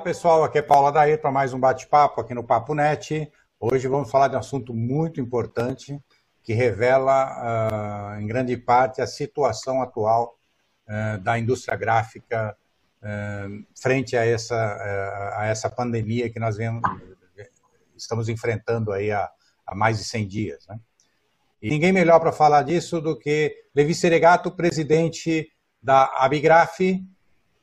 Olá pessoal, aqui é Paula Daí para mais um bate-papo aqui no Papo Net. Hoje vamos falar de um assunto muito importante que revela, uh, em grande parte, a situação atual uh, da indústria gráfica uh, frente a essa, a essa pandemia que nós vemos, estamos enfrentando aí há, há mais de 100 dias. Né? E ninguém melhor para falar disso do que Levi Seregato, presidente da Abigraf,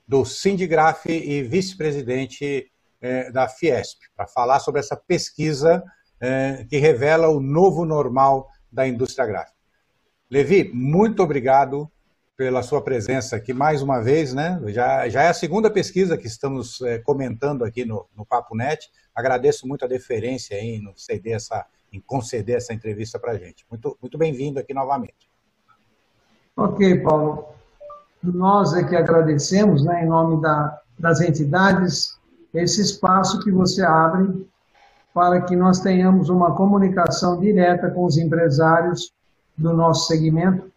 do Sindigraf e vice-presidente eh, da Fiesp, para falar sobre essa pesquisa eh, que revela o novo normal da indústria gráfica. Levi, muito obrigado pela sua presença aqui mais uma vez, né? Já, já é a segunda pesquisa que estamos eh, comentando aqui no, no Papo Net. Agradeço muito a deferência em, no ceder essa, em conceder essa entrevista para a gente. Muito, muito bem-vindo aqui novamente. Ok, Paulo nós é que agradecemos, né, em nome da, das entidades, esse espaço que você abre para que nós tenhamos uma comunicação direta com os empresários do nosso segmento,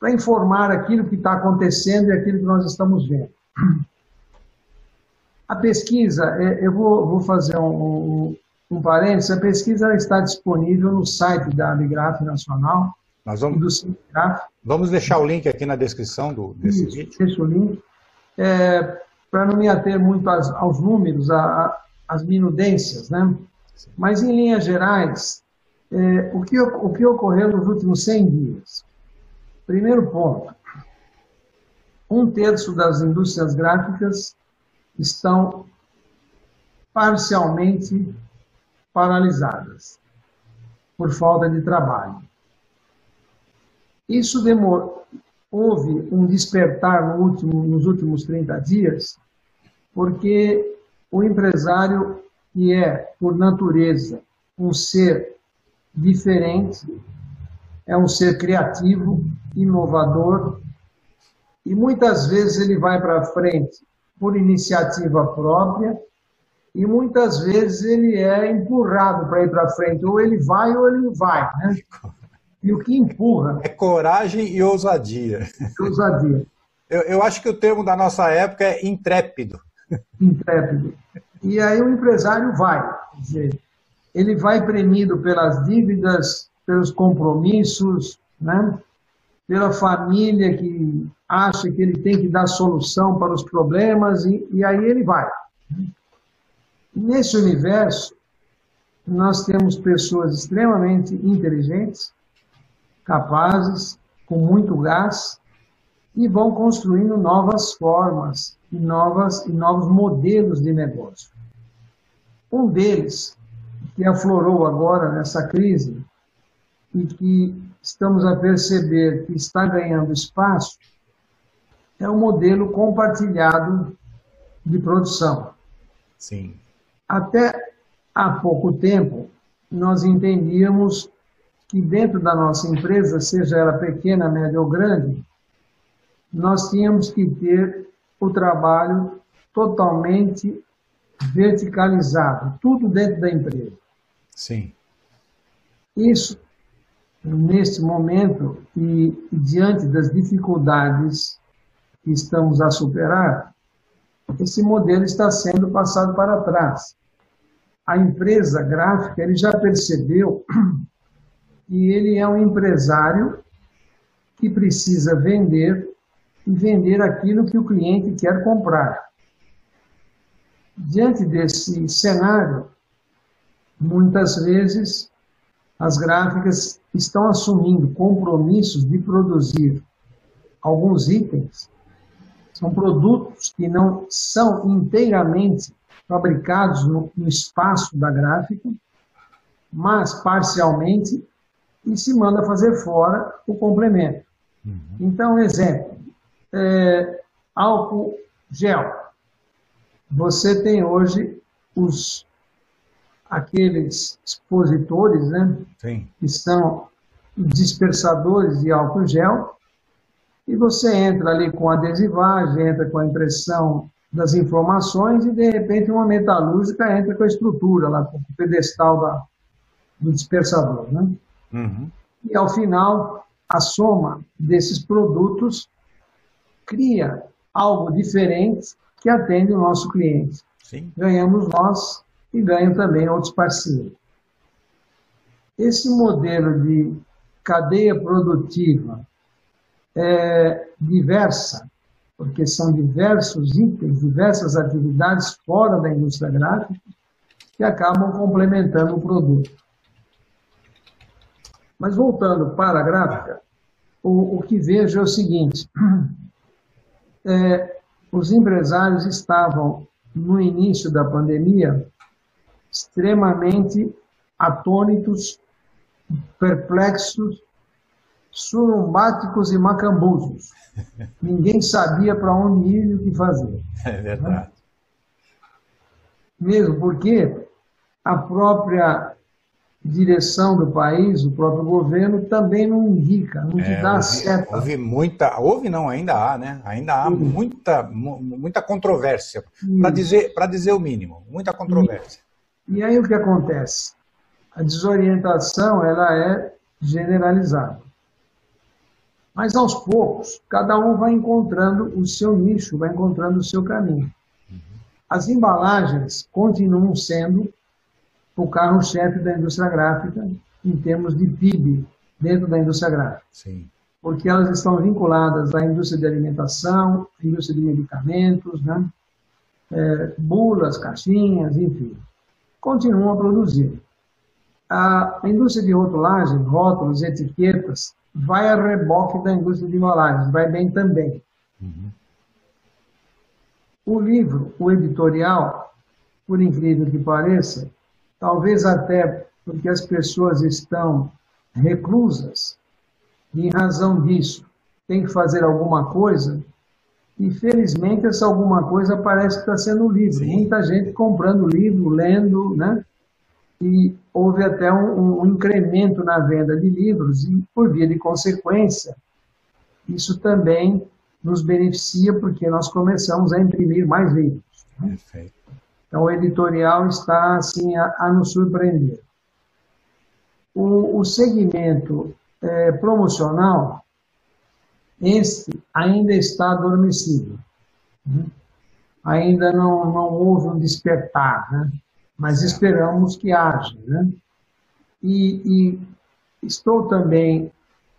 para informar aquilo que está acontecendo e aquilo que nós estamos vendo. A pesquisa, é, eu vou, vou fazer um, um, um parênteses, a pesquisa está disponível no site da Aligraf Nacional, nós vamos, vamos deixar o link aqui na descrição do, desse Isso, vídeo. Deixa o link. É, Para não me ater muito aos, aos números, às minudências, né? mas em linhas gerais, é, o, que, o que ocorreu nos últimos 100 dias? Primeiro ponto, um terço das indústrias gráficas estão parcialmente paralisadas por falta de trabalho. Isso demorou, houve um despertar no último, nos últimos 30 dias, porque o empresário, que é, por natureza, um ser diferente, é um ser criativo, inovador, e muitas vezes ele vai para frente por iniciativa própria, e muitas vezes ele é empurrado para ir para frente, ou ele vai ou ele não vai. Né? E o que empurra. É coragem e ousadia. Ousadia. Eu, eu acho que o termo da nossa época é intrépido. Intrépido. E aí o empresário vai. Quer dizer, ele vai premido pelas dívidas, pelos compromissos, né? pela família que acha que ele tem que dar solução para os problemas, e, e aí ele vai. Nesse universo, nós temos pessoas extremamente inteligentes, capazes, com muito gás, e vão construindo novas formas e, novas, e novos modelos de negócio. Um deles, que aflorou agora nessa crise e que estamos a perceber que está ganhando espaço, é o modelo compartilhado de produção. Sim. Até há pouco tempo, nós entendíamos que dentro da nossa empresa, seja ela pequena, média ou grande, nós tínhamos que ter o trabalho totalmente verticalizado, tudo dentro da empresa. Sim. Isso, neste momento, e diante das dificuldades que estamos a superar, esse modelo está sendo passado para trás. A empresa gráfica ele já percebeu e ele é um empresário que precisa vender e vender aquilo que o cliente quer comprar. Diante desse cenário, muitas vezes as gráficas estão assumindo compromissos de produzir alguns itens. São produtos que não são inteiramente fabricados no, espaço da gráfica, mas parcialmente e se manda fazer fora o complemento. Uhum. Então, exemplo, é, álcool gel. Você tem hoje os aqueles expositores, né? Sim. Que são dispersadores de álcool gel. E você entra ali com adesivagem, entra com a impressão das informações e de repente uma metalúrgica entra com a estrutura lá, com o pedestal da, do dispersador, né? Uhum. E ao final, a soma desses produtos cria algo diferente que atende o nosso cliente. Sim. ganhamos nós e ganham também outros parceiros. Esse modelo de cadeia produtiva é diversa, porque são diversos itens, diversas atividades fora da indústria gráfica que acabam complementando o produto. Mas voltando para a gráfica, o, o que vejo é o seguinte: é, os empresários estavam, no início da pandemia, extremamente atônitos, perplexos, surumbáticos e macambuzos. Ninguém sabia para onde ir e o que fazer. É verdade. Mesmo porque a própria direção do país, o próprio governo, também não indica, não te é, dá houve, certo. Houve muita, houve não, ainda há, né? Ainda há muita, muita controvérsia, para dizer, dizer o mínimo, muita controvérsia. E, e aí o que acontece? A desorientação ela é generalizada. Mas aos poucos, cada um vai encontrando o seu nicho, vai encontrando o seu caminho. As embalagens continuam sendo o carro-chefe da indústria gráfica em termos de PIB dentro da indústria gráfica. Sim. Porque elas estão vinculadas à indústria de alimentação, à indústria de medicamentos, né? É, bulas, caixinhas, enfim. Continuam a produzir. A indústria de rotulagem, rótulos, etiquetas, vai a reboque da indústria de embalagens, vai bem também. Uhum. O livro, o editorial, por incrível que pareça, talvez até porque as pessoas estão reclusas, e em razão disso tem que fazer alguma coisa, e felizmente essa alguma coisa parece que está sendo. Sim. Muita gente comprando livro, lendo, né? E houve até um, um, incremento na venda de livros, e por via de consequência, isso também nos beneficia, porque nós começamos a imprimir mais livros. Né? Perfeito. Então, o editorial está assim, a, a nos surpreender. O, o segmento é, promocional, este ainda está adormecido. Né? Ainda não, não houve um despertar. Né? mas esperamos que haja. Né? E, e, estou também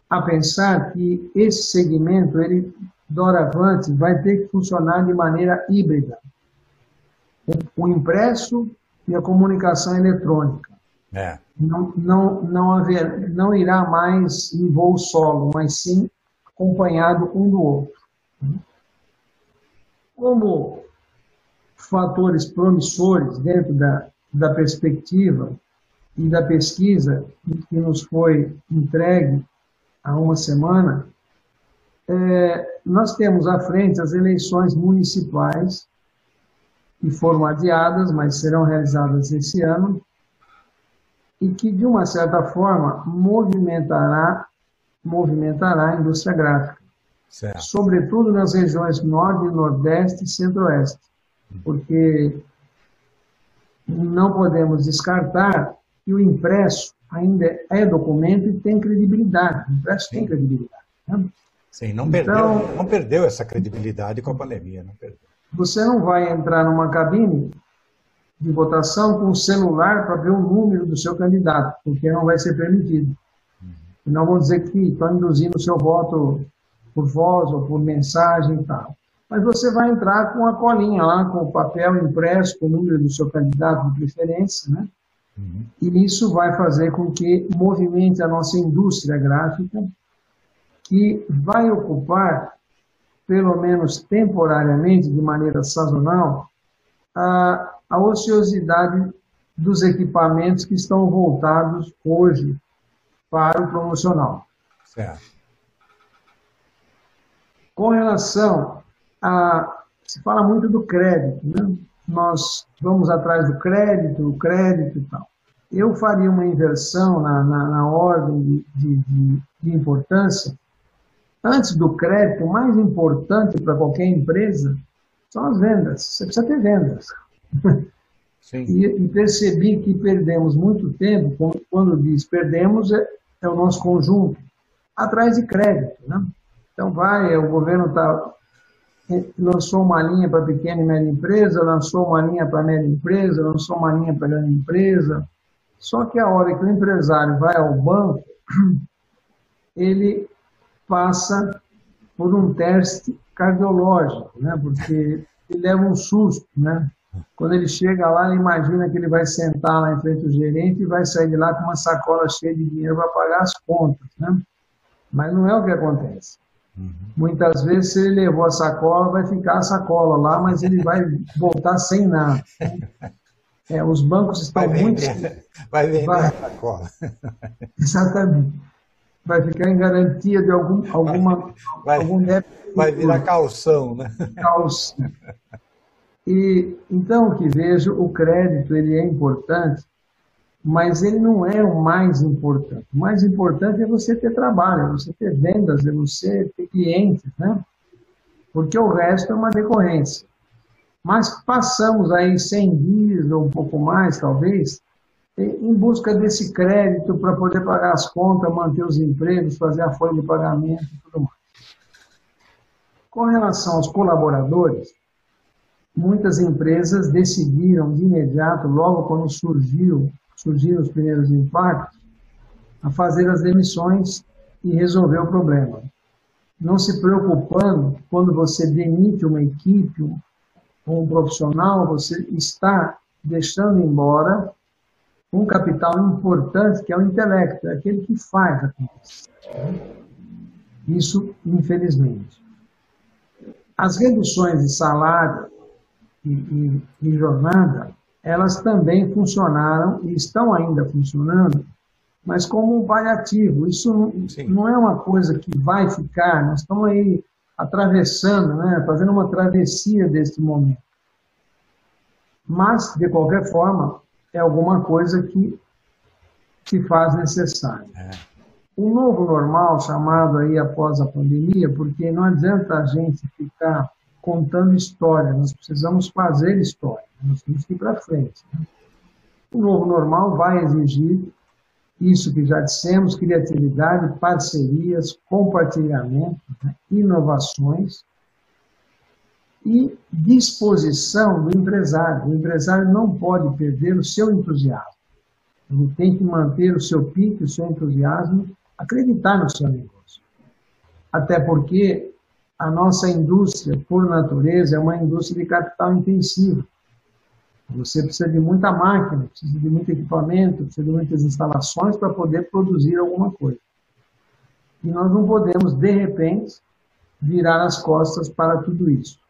a pensar que esse segmento, ele, doravante, vai ter que funcionar de maneira híbrida. O, impresso e a comunicação eletrônica. É. Não, não, não, haver, não irá mais em voo solo, mas sim acompanhado um do outro. Como fatores promissores dentro da, da perspectiva e da pesquisa que nos foi entregue há uma semana, é, nós temos à frente as eleições municipais, que foram adiadas, mas serão realizadas esse ano, e que, de uma certa forma, movimentará, movimentará a indústria gráfica. Certo. Sobretudo nas regiões Norte, Nordeste e Centro-Oeste. Porque não podemos descartar que o impresso ainda é documento e tem credibilidade. O impresso Sim. tem credibilidade. Né? Sim, não, então, perdeu, não perdeu essa credibilidade com a pandemia. Não perdeu. Você não vai entrar numa cabine de votação com o celular para ver o número do seu candidato, porque não vai ser permitido. E não vão dizer que estão induzindo o seu voto por voz ou por mensagem e tal mas você vai entrar com a colinha lá, com o papel impresso, com o número do seu candidato de preferência, né? Uhum. E isso vai fazer com que movimente a nossa indústria gráfica, que vai ocupar, pelo menos temporariamente, de maneira sazonal, a, a ociosidade dos equipamentos que estão voltados hoje para o promocional. Certo. Com relação a, se fala muito do crédito, né? Nós vamos atrás do crédito, o crédito e tal. Eu faria uma inversão na, na, na ordem de, de, de importância. Antes do crédito, o mais importante para qualquer empresa são as vendas. Você precisa ter vendas. E, e, percebi que perdemos muito tempo, quando, quando diz perdemos, é, é, o nosso conjunto, atrás de crédito. Né? Então, vai, o governo está lançou uma linha para pequena e média empresa, lançou uma linha para média empresa, lançou uma linha para grande empresa. Só que a hora que o empresário vai ao banco, ele passa por um teste cardiológico, né? Porque ele leva um susto, né? Quando ele chega lá, ele imagina que ele vai sentar lá em frente ao gerente e vai sair de lá com uma sacola cheia de dinheiro para pagar as contas, né? Mas não é o que acontece. Uhum. Muitas vezes, se ele levou a sacola, vai ficar a sacola lá, mas ele vai voltar sem nada. É, os bancos estão vai muito. vai vender vai... a sacola. Exatamente. Vai ficar em garantia de algum, alguma, vai, algum Vai virar calção, né? Calção. E, então, o que vejo, o crédito ele é importante, mas ele não é o mais importante. O mais importante é você ter trabalho, é você ter vendas, é você ter clientes, né? Porque o resto é uma decorrência. Mas passamos aí 100 dias ou um pouco mais, talvez, em busca desse crédito para poder pagar as contas, manter os empregos, fazer a folha de pagamento e tudo mais. Com relação aos colaboradores, muitas empresas decidiram de imediato, logo quando surgiu surgiram os primeiros impactos, a fazer as demissões e resolver o problema. Não se preocupando quando você demite uma equipe ou um profissional, você está deixando embora um capital importante que é o intelecto, é aquele que faz a coisa. Isso, infelizmente. As reduções de salário e, e, e jornada elas também funcionaram e estão ainda funcionando, mas como um paliativo. Isso não, não é uma coisa que vai ficar, nós estamos aí atravessando, né, fazendo uma travessia deste momento. Mas, de qualquer forma, é alguma coisa que se faz necessário. É. O novo normal, chamado aí após a pandemia, porque não adianta a gente ficar contando história, nós precisamos fazer história, nós temos que ir para frente. Né? O novo normal vai exigir isso que já dissemos: criatividade, parcerias, compartilhamento, né? inovações e disposição do empresário. O empresário não pode perder o seu entusiasmo. Ele tem que manter o seu pique, o seu entusiasmo, acreditar no seu negócio. Até porque a nossa indústria, por natureza, é uma indústria de capital intensivo. Você precisa de muita máquina, precisa de muito equipamento, precisa de muitas instalações para poder produzir alguma coisa. E nós não podemos, de repente, virar as costas para tudo isso.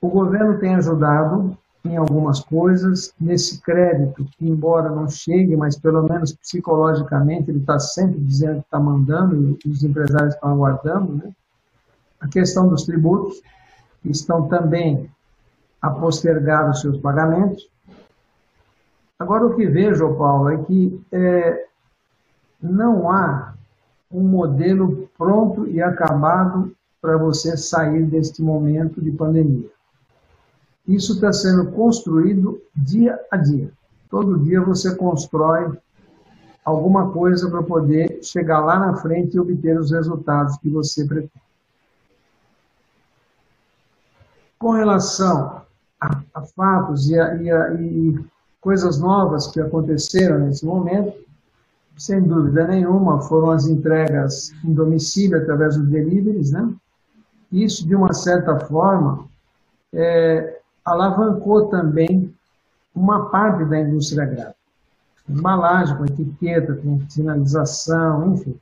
O governo tem ajudado em algumas coisas, nesse crédito, que embora não chegue, mas pelo menos psicologicamente ele está sempre dizendo que está mandando e os empresários estão aguardando, né? A questão dos tributos, que estão também a postergar os seus pagamentos. Agora, o que vejo, Paulo, é que é, não há um modelo pronto e acabado para você sair deste momento de pandemia. Isso está sendo construído dia a dia. Todo dia você constrói alguma coisa para poder chegar lá na frente e obter os resultados que você pretende. Com relação a, a fatos e, a, e, a, e coisas novas que aconteceram nesse momento, sem dúvida nenhuma, foram as entregas em domicílio através dos deliveries, né? Isso, de uma certa forma, é, alavancou também uma parte da indústria gráfica. Embalagem, com etiqueta, com sinalização, enfim.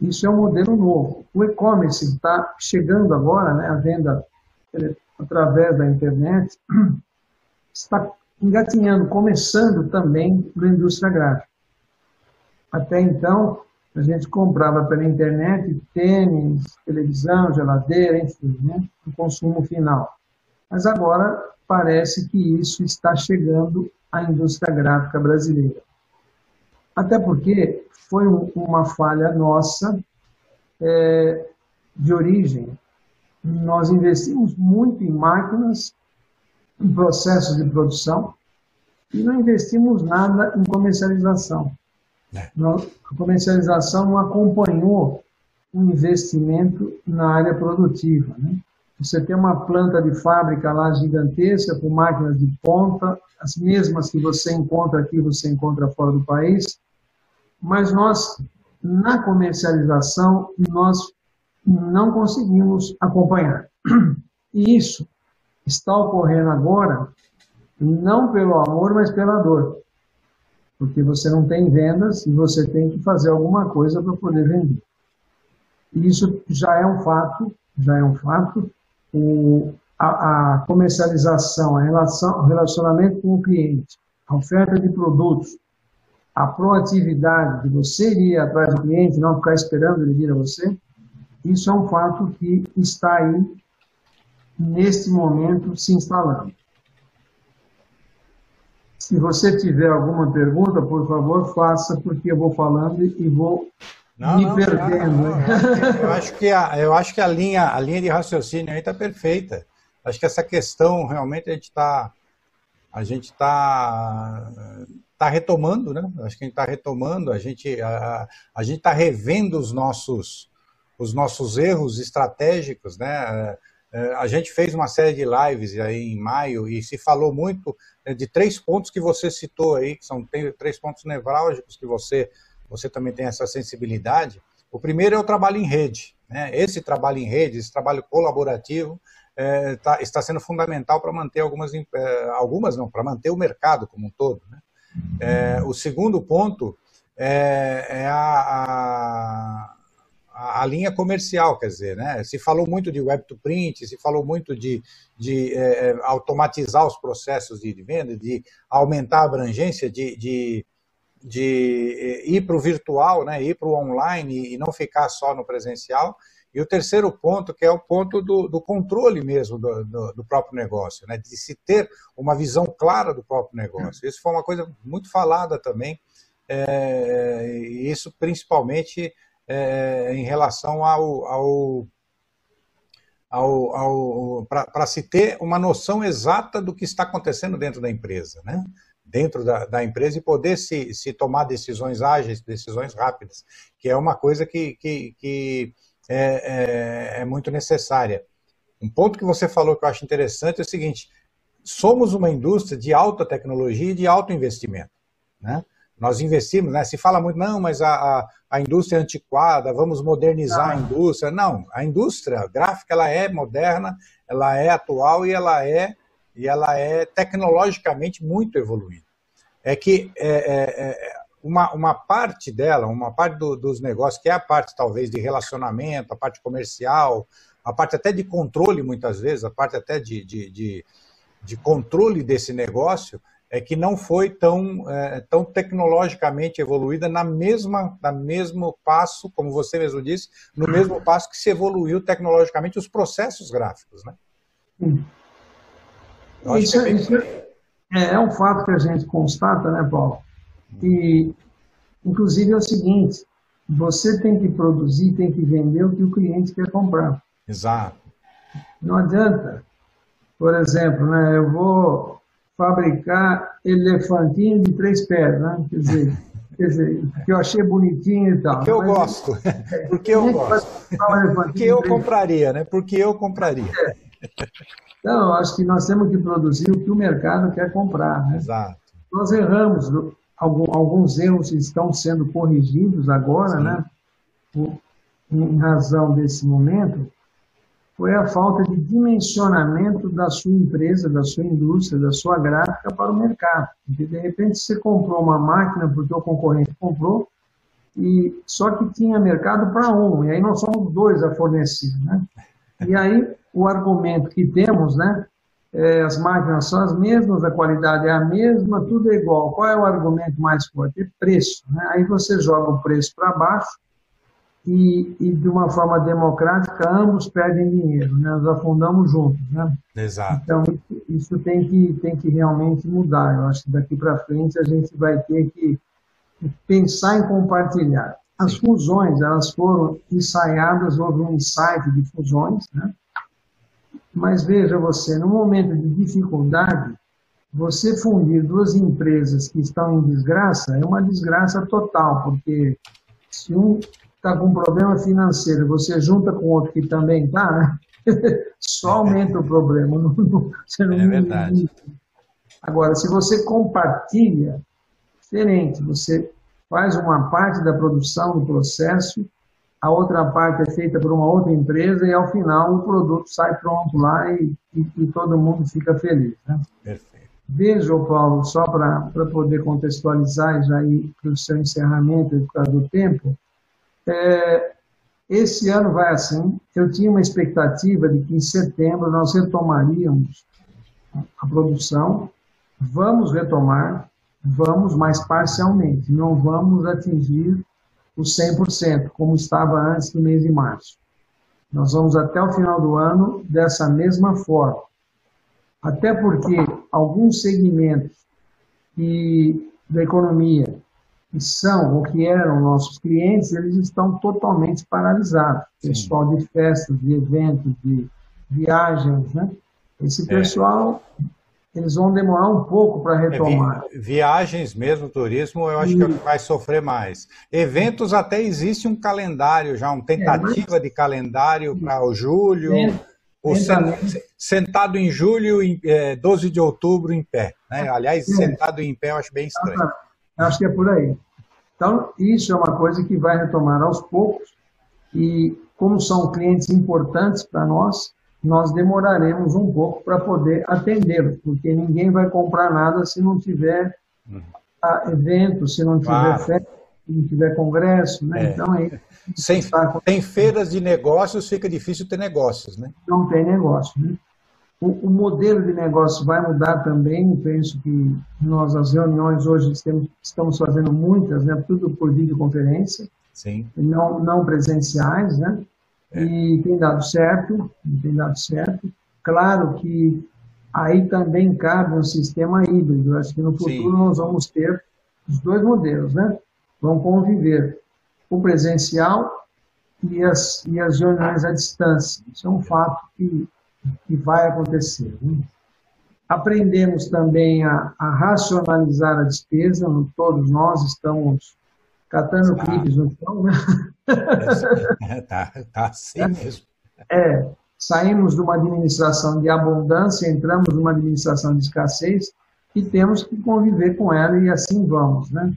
Isso é um modelo novo. O e-commerce está chegando agora, né, a venda através da internet, está engatinhando, começando também na indústria gráfica. Até então, a gente comprava pela internet tênis, televisão, geladeira, enfim, né, o consumo final. Mas agora parece que isso está chegando à indústria gráfica brasileira. Até porque foi uma falha nossa é, de origem. Nós investimos muito em máquinas, em processos de produção, e não investimos nada em comercialização. É. A comercialização não acompanhou um investimento na área produtiva. Né? Você tem uma planta de fábrica lá gigantesca, com máquinas de ponta, as mesmas que você encontra aqui, você encontra fora do país, mas nós, na comercialização, nós não conseguimos acompanhar. E isso está ocorrendo agora, não pelo amor, mas pela dor. Porque você não tem vendas e você tem que fazer alguma coisa para poder vender. E isso já é um fato, já é um fato. O, a, a comercialização, a relação, o relacionamento com o cliente, a oferta de produtos, a proatividade de você ir atrás do cliente, não ficar esperando ele vir a você, isso é um fato que está aí, neste momento, se instalando. Se você tiver alguma pergunta, por favor, faça, porque eu vou falando e vou não, me não, perdendo. Não, eu acho que a, eu acho que a linha, a linha de raciocínio aí está perfeita. Acho que essa questão realmente a gente está a gente está tá retomando, né? Acho que a gente está retomando, a gente a, a gente está revendo os nossos os nossos erros estratégicos, né? É, a gente fez uma série de lives aí em maio e se falou muito né, de três pontos que você citou aí, que são três pontos nevrálgicos que você você também tem essa sensibilidade. O primeiro é o trabalho em rede, né? Esse trabalho em rede, esse trabalho colaborativo, é, tá, está sendo fundamental para manter algumas, é, algumas não, para manter o mercado como um todo. Né? É, o segundo ponto é, é a, a, a, linha comercial, quer dizer, né? se falou muito de web to print, se falou muito de, de é, é, automatizar os processos de venda, de aumentar a abrangência, de, de de ir para o virtual, né, ir para o online e não ficar só no presencial. E o terceiro ponto, que é o ponto do, do controle mesmo do, do, do, próprio negócio, né? de se ter uma visão clara do próprio negócio. Isso foi uma coisa muito falada também, é, isso principalmente é, em relação ao, ao para se ter uma noção exata do que está acontecendo dentro da empresa, né? Dentro da, da, empresa e poder se, se tomar decisões ágeis, decisões rápidas, que é uma coisa que, que, que é, é, é muito necessária. Um ponto que você falou que eu acho interessante é o seguinte: somos uma indústria de alta tecnologia e de alto investimento. Né? Nós investimos, né? se fala muito, não, mas a, a, a indústria é antiquada, vamos modernizar a indústria. Não, a indústria gráfica ela é moderna, ela é atual e ela é, e ela é tecnologicamente muito evoluída. É que é, é, é uma, uma parte dela, uma parte do, dos negócios, que é a parte talvez de relacionamento, a parte comercial, a parte até de controle muitas vezes, a parte até de, de, de, de controle desse negócio, é que não foi tão, é, tão tecnologicamente evoluída na mesma, na mesmo passo, como você mesmo disse, no mesmo passo que se evoluiu tecnologicamente os processos gráficos, né? Isso, é, isso é, é um fato que a gente constata, né, Paulo? E, inclusive, é o seguinte: você tem que produzir, tem que vender o que o cliente quer comprar. Exato. Não adianta. Por exemplo, né, eu vou fabricar elefantinho de três pés, né? Quer dizer, quer dizer, que eu achei bonitinho e tal. Porque eu gosto. Porque eu gosto. Porque eu compraria, né? Porque eu compraria. É. Então, acho que nós temos que produzir o que o mercado quer comprar. Né? Exato. Nós erramos alguns erros estão sendo corrigidos agora, Sim. né? em razão desse momento, foi a falta de dimensionamento da sua empresa, da sua indústria, da sua gráfica para o mercado. Porque, de repente, você comprou uma máquina porque o concorrente comprou, e só que tinha mercado para um, e aí nós somos dois a fornecer. Né? E aí, o argumento que temos, né, é, as máquinas são as mesmas, a qualidade é a mesma, tudo é igual. Qual é o argumento mais forte? É preço. Né? Aí você joga o preço para baixo e, e, de uma forma democrática, ambos perdem dinheiro, né? nós afundamos juntos. Né? Exato. Então, isso, tem, que, tem que realmente mudar. Eu acho que daqui para frente a gente vai ter que pensar em compartilhar. As fusões, elas foram ensaiadas, houve um insight de fusões, né? Mas veja você, no momento de dificuldade, você fundir duas empresas que estão em desgraça é uma desgraça total, porque se um está com um problema financeiro, você junta com outro que também está, né? só aumenta o problema. Não, não, não é verdade. Agora, se você compartilha, diferente, você faz uma parte da produção do processo, a outra parte é feita por uma outra empresa e ao final o produto sai pronto lá e, e, e todo mundo fica feliz. Né? Perfeito. Veja, Paulo, só para poder contextualizar já ir para o seu encerramento por causa do tempo, é, esse ano vai assim. Eu tinha uma expectativa de que em setembro nós retomaríamos a produção. Vamos retomar, vamos, mas parcialmente. Não vamos atingir os 100%, como estava antes do mês de março. Nós vamos até o final do ano dessa mesma forma. Até porque alguns segmentos que, da economia que são ou que eram nossos clientes, eles estão totalmente paralisados. Sim. Pessoal de festas, de eventos, de viagens, né? Esse é. pessoal, é. Eles vão demorar um pouco para é, retomar. É, viagens mesmo, turismo, eu acho e... que vai sofrer mais. Eventos até existe um calendário já, uma tentativa é, mas... de calendário para o julho. O sentado em julho, 12 de outubro em pé. Né? Aliás, sentado em pé eu acho bem estranho. Acho que é por aí. Então, isso é uma coisa que vai retomar aos poucos e, como são clientes importantes para nós, nós demoraremos um pouco para poder atendê-los, porque ninguém vai comprar nada se não tiver uhum. evento, se não tiver claro. festa, se não tiver congresso, né? É. Então, aí, sem, tá... sem feiras de negócios fica difícil ter negócios, né? Não tem negócio, né? O, o, modelo de negócio vai mudar também. Penso que nós, as reuniões hoje, estamos, estamos fazendo muitas, né, tudo por videoconferência, Sim. Não, não presenciais, né? É. E tem dado certo, tem dado certo. Claro que aí também cabe um sistema híbrido. Acho que no futuro Sim. nós vamos ter os dois modelos, né? Vão conviver o presencial e as, e as reuniões à distância. Isso é um fato que que vai acontecer. Né? Aprendemos também a, a, racionalizar a despesa, todos nós estamos catando ah. clipes no chão, né? É, tá, tá assim é. mesmo. É, saímos de uma administração de abundância, entramos numa administração de escassez e temos que conviver com ela e assim vamos, né?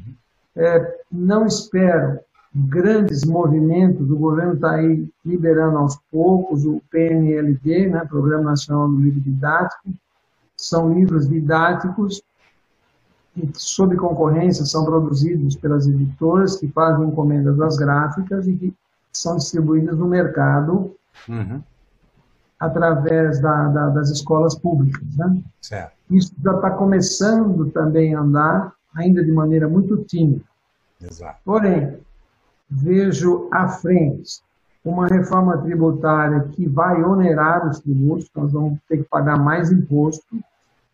É, não espero grandes movimentos, o governo está aí liberando aos poucos o PNLD, né, Programa Nacional do Livro Didático, são livros didáticos que, sob concorrência, são produzidos pelas editoras que fazem encomenda das gráficas e que são distribuídas no mercado uhum. através da, da, das escolas públicas. Né? Certo. Isso já está começando também a andar, ainda de maneira muito tímida. Exato. Porém, vejo à frente uma reforma tributária que vai onerar os tributos, nós vamos ter que pagar mais imposto,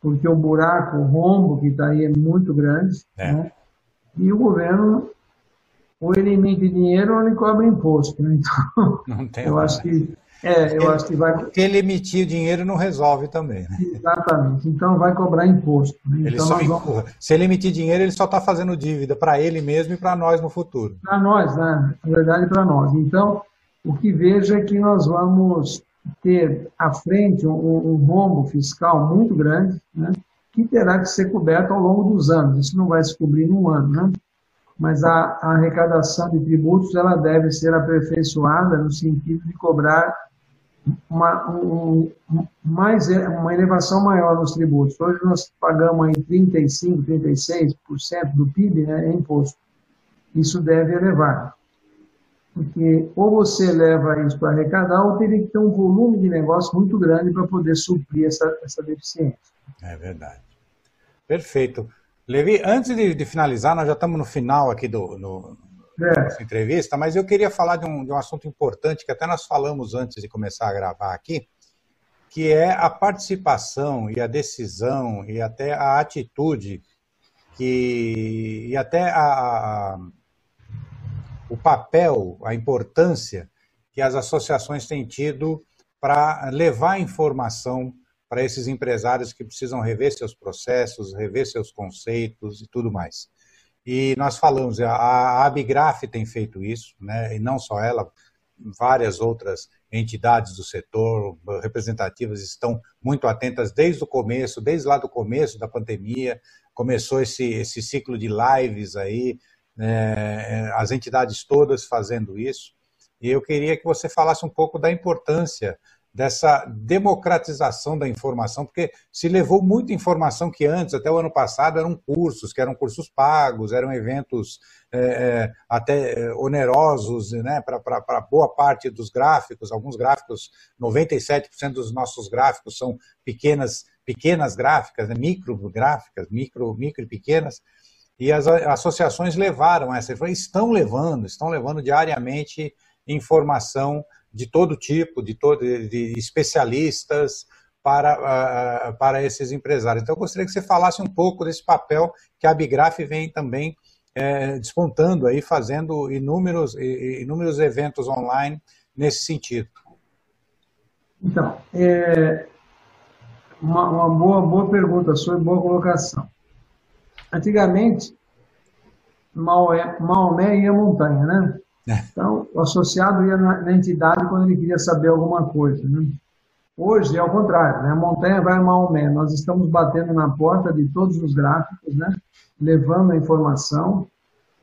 porque o buraco, o rombo que está aí é muito grande, é. Né? e o governo ou ele emite dinheiro ou ele cobra imposto. Né? Então, eu acho que é, eu ele, acho que vai. Ele emitir dinheiro não resolve também. Né? Exatamente. Então vai cobrar imposto. Né? Ele então, só vamos... Se ele emitir dinheiro, ele só está fazendo dívida para ele mesmo e para nós no futuro. Para nós, né? Na verdade, para nós. Então, o que vejo é que nós vamos ter à frente um, um rombo fiscal muito grande, né? que terá que ser coberto ao longo dos anos. Isso não vai se cobrir num ano, né? Mas a, a arrecadação de tributos ela deve ser aperfeiçoada no sentido de cobrar uma, um, mais, uma elevação maior nos tributos. Hoje nós pagamos aí 35%, 36% do PIB né, em imposto. Isso deve elevar. Porque ou você leva isso para arrecadar, ou teria que ter um volume de negócio muito grande para poder suprir essa, essa deficiência. É verdade. Perfeito. Levi, antes de, de finalizar, nós já estamos no final aqui do, no, é. entrevista, mas eu queria falar de um, de um assunto importante que até nós falamos antes de começar a gravar aqui, que é a participação e a decisão e até a atitude que, e até a, a, o papel, a importância que as associações têm tido para levar informação para esses empresários que precisam rever seus processos, rever seus conceitos e tudo mais. E nós falamos, a, Abigraf tem feito isso, né? e não só ela, várias outras entidades do setor representativas estão muito atentas desde o começo, desde lá do começo da pandemia, começou esse, esse ciclo de lives aí? As entidades todas fazendo isso. E eu queria que você falasse um pouco da importância dessa democratização da informação, porque se levou muita informação que antes, até o ano passado, eram cursos, que eram cursos pagos, eram eventos é, é até é, onerosos né, para boa parte dos gráficos, alguns gráficos, 97% dos nossos gráficos são pequenas, pequenas gráficas, né, micro gráficas, micro, micro e pequenas, e as associações levaram essa, estão levando, estão levando diariamente informação de todo tipo, de, todo, de especialistas para, uh, para esses empresários. Então, eu gostaria que você falasse um pouco desse papel que a Abigraf vem também é, despontando aí, fazendo inúmeros, inúmeros eventos online nesse sentido. Então, é uma, uma boa, boa pergunta sua boa colocação. Antigamente, Maomé, Maomé ia à montanha, né? É. Então, o associado ia na, na, entidade quando ele queria saber alguma coisa. Né? Hoje é o contrário, né? a montanha vai a Maomé. Nós estamos batendo na porta de todos os gráficos, né? levando a informação,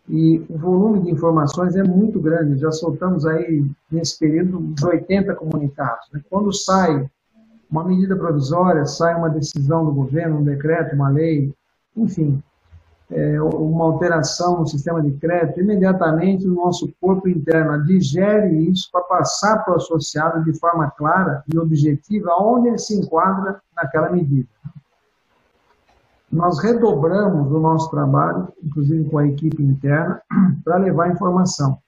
e o volume de informações é muito grande. Já soltamos aí, nesse período, uns 80 comunicados. Né? Quando sai uma medida provisória, sai uma decisão do governo, um decreto, uma lei, enfim, é, uma alteração no sistema de crédito, imediatamente o nosso corpo interno digere isso para passar para o associado de forma clara e objetiva onde ele se enquadra naquela medida. Nós redobramos o nosso trabalho, inclusive com a equipe interna, para levar informação.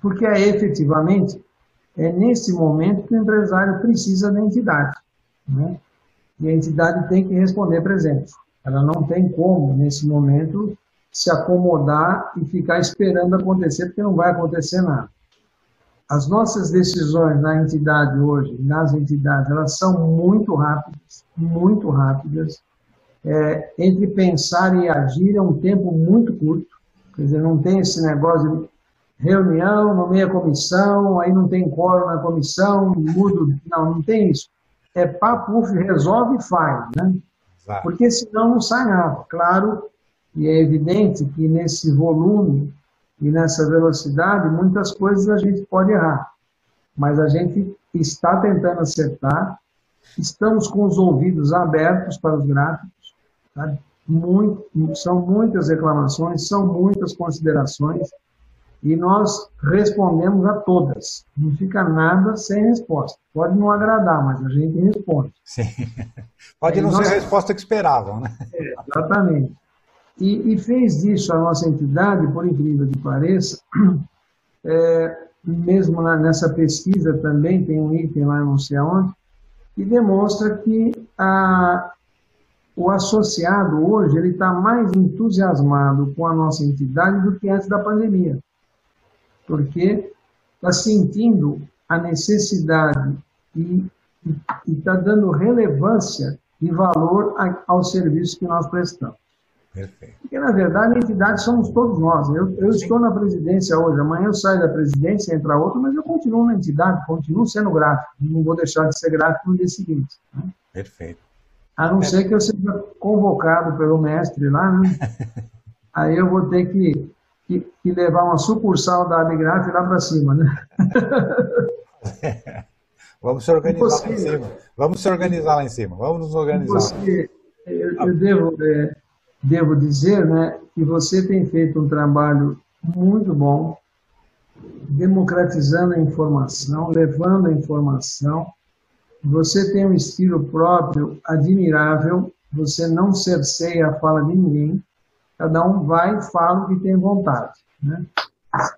Porque é efetivamente é nesse momento que o empresário precisa da entidade. Né? E a entidade tem que responder presente. Ela não tem como, nesse momento, se acomodar e ficar esperando acontecer, porque não vai acontecer nada. As nossas decisões na entidade hoje, nas entidades, elas são muito rápidas, muito rápidas. É, entre pensar e agir é um tempo muito curto. Quer dizer, não tem esse negócio de reunião, nomeia comissão, aí não tem quórum na comissão, mudo. Não, não tem isso. É papo, resolve e faz, né? Porque senão não sai nada. Claro, e é evidente que nesse volume e nessa velocidade, muitas coisas a gente pode errar. Mas a gente está tentando acertar, estamos com os ouvidos abertos para os gráficos? Muito, são muitas reclamações, são muitas considerações, e nós respondemos a todas. Não fica nada sem resposta. Pode não agradar, mas a gente responde. Sim. Pode não nós... ser a resposta que esperavam, né? É, exatamente. E, e, fez disso a nossa entidade, por incrível que pareça, é, mesmo na, nessa pesquisa também tem um item lá, não sei aonde, que demonstra que a, o associado hoje ele está mais entusiasmado com a nossa entidade do que antes da pandemia porque está sentindo a necessidade e está dando relevância e valor a, ao serviço que nós prestamos. Perfeito. Porque, na verdade, a entidade somos todos nós. Eu, eu estou na presidência hoje, amanhã eu saio da presidência, entra outra, mas eu continuo na entidade, continuo sendo gráfico. Não vou deixar de ser gráfico no dia seguinte. Né? Perfeito. A não é. ser que eu seja convocado pelo mestre lá, né? Aí eu vou ter que que levar uma sucursal da Abigraf lá para cima, né? Vamos se organizar você, lá em cima. Vamos se organizar lá em cima. Vamos nos organizar. Você, eu, eu devo, é, devo dizer né, que você tem feito um trabalho muito bom, democratizando a informação, levando a informação. Você tem um estilo próprio admirável, você não cerceia a fala de ninguém, Cada um vai e fala o que tem vontade. Né?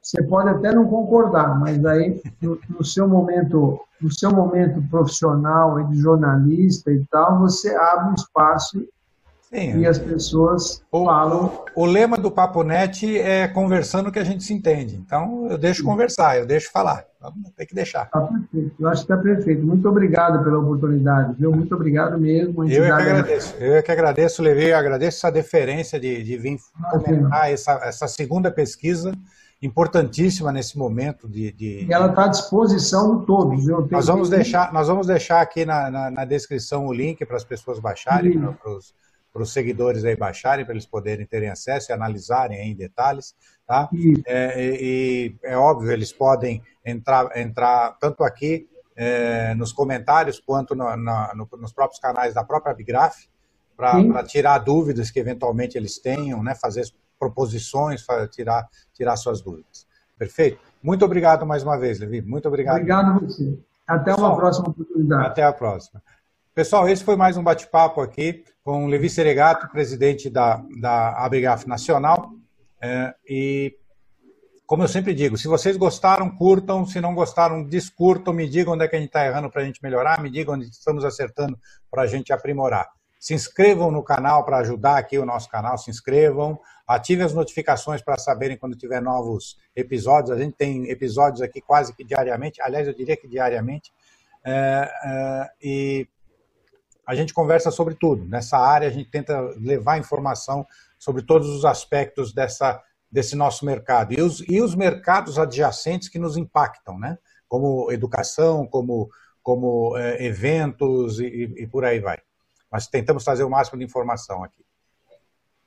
Você pode até não concordar, mas aí no, no, seu momento, no seu momento profissional de jornalista e tal, você abre um espaço Sim. E as pessoas o, falam. O, lema do Papo Net é conversando que a gente se entende. Então eu deixo Sim. conversar, eu deixo falar. Tem que deixar. Está perfeito. Eu acho que está perfeito. Muito obrigado pela oportunidade, viu? Muito obrigado mesmo. Eu é que agradeço. Eu é que agradeço, Levi, eu agradeço essa deferência de, de vir comentar essa, essa segunda pesquisa importantíssima nesse momento de. de... E ela está à disposição de todos. Viu? Nós vamos deixar, nós vamos deixar aqui na, na, na descrição o link para as pessoas baixarem, para os para os seguidores aí baixarem, para eles poderem terem acesso e analisarem em detalhes. Tá? É, e, é óbvio, eles podem entrar, entrar tanto aqui é, nos comentários quanto no, na, no, nos próprios canais da própria Bigraf, para tirar dúvidas que eventualmente eles tenham, né, fazer proposições, para tirar, tirar suas dúvidas. Perfeito? Muito obrigado mais uma vez, Levi. Muito obrigado. Obrigado a você. Até Pessoal, uma próxima oportunidade. Até a próxima. Pessoal, esse foi mais um bate-papo aqui com Levi Seregato, presidente da, da Nacional. É, e, como eu sempre digo, se vocês gostaram, curtam. Se não gostaram, descurtam. Me digam onde é que a gente está errando para a gente melhorar. Me digam onde estamos acertando para a gente aprimorar. Se inscrevam no canal para ajudar aqui o nosso canal. Se inscrevam. Ativem as notificações para saberem quando tiver novos episódios. A gente tem episódios aqui quase que diariamente. Aliás, eu diria que diariamente. É, é, e a gente conversa sobre tudo. Nessa área, a gente tenta levar informação sobre todos os aspectos dessa, desse nosso mercado. E os, e os mercados adjacentes que nos impactam, né? como educação, como, como é, eventos e, e por aí vai. Mas tentamos trazer o máximo de informação aqui.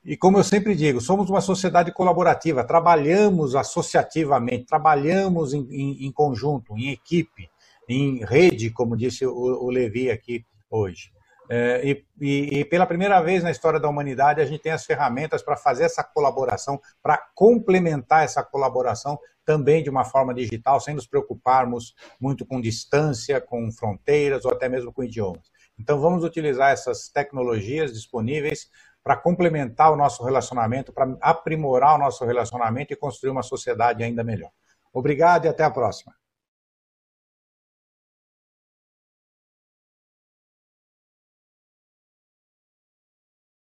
E como eu sempre digo, somos uma sociedade colaborativa, trabalhamos associativamente, trabalhamos em, em, em conjunto, em equipe, em rede, como disse o, o Levi aqui hoje. É, e, e, pela primeira vez na história da humanidade, a gente tem as ferramentas para fazer essa colaboração, para complementar essa colaboração também de uma forma digital, sem nos preocuparmos muito com distância, com fronteiras ou até mesmo com idiomas. Então, vamos utilizar essas tecnologias disponíveis para complementar o nosso relacionamento, para aprimorar o nosso relacionamento e construir uma sociedade ainda melhor. Obrigado e até a próxima.